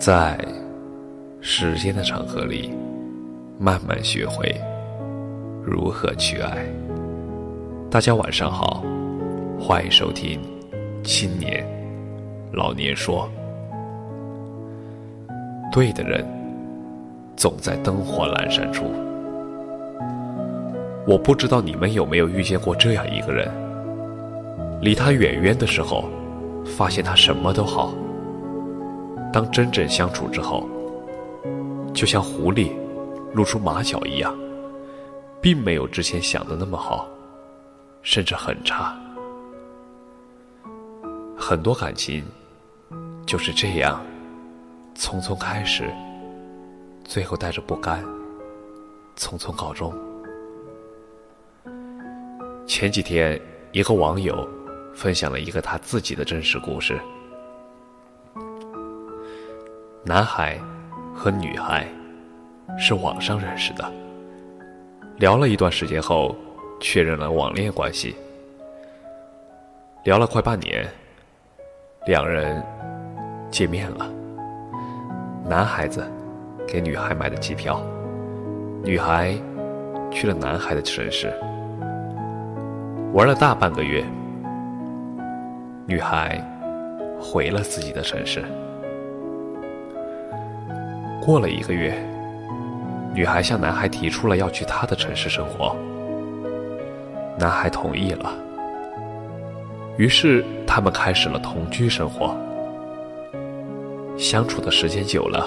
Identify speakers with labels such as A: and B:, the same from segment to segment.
A: 在时间的长河里，慢慢学会如何去爱。大家晚上好，欢迎收听《青年老年说》。对的人，总在灯火阑珊处。我不知道你们有没有遇见过这样一个人，离他远远的时候，发现他什么都好。当真正相处之后，就像狐狸露出马脚一样，并没有之前想的那么好，甚至很差。很多感情就是这样，匆匆开始，最后带着不甘，匆匆告终。前几天，一个网友分享了一个他自己的真实故事。男孩和女孩是网上认识的，聊了一段时间后，确认了网恋关系。聊了快半年，两人见面了。男孩子给女孩买的机票，女孩去了男孩的城市，玩了大半个月。女孩回了自己的城市。过了一个月，女孩向男孩提出了要去他的城市生活，男孩同意了。于是他们开始了同居生活。相处的时间久了，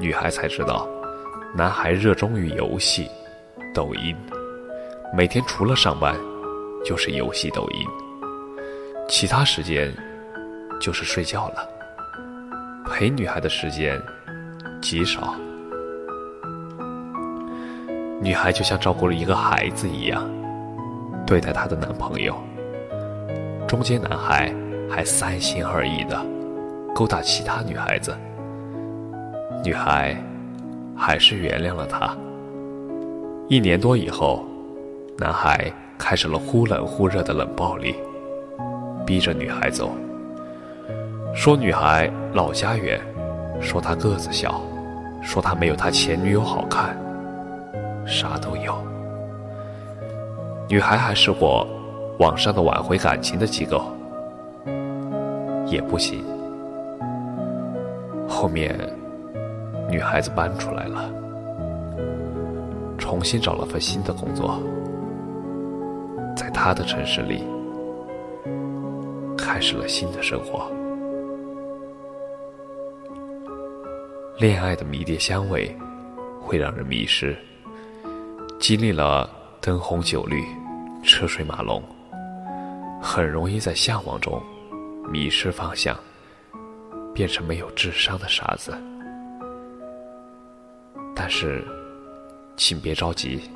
A: 女孩才知道，男孩热衷于游戏、抖音，每天除了上班就是游戏、抖音，其他时间就是睡觉了。陪女孩的时间。极少，女孩就像照顾了一个孩子一样对待她的男朋友。中间男孩还三心二意的勾搭其他女孩子，女孩还是原谅了他。一年多以后，男孩开始了忽冷忽热的冷暴力，逼着女孩走，说女孩老家远，说她个子小。说他没有他前女友好看，啥都有。女孩还试过网上的挽回感情的机构，也不行。后面女孩子搬出来了，重新找了份新的工作，在她的城市里开始了新的生活。恋爱的迷迭香味会让人迷失，经历了灯红酒绿、车水马龙，很容易在向往中迷失方向，变成没有智商的傻子。但是，请别着急，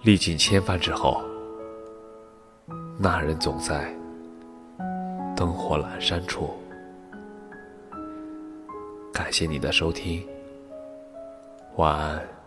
A: 历尽千帆之后，那人总在灯火阑珊处。感谢你的收听，晚安。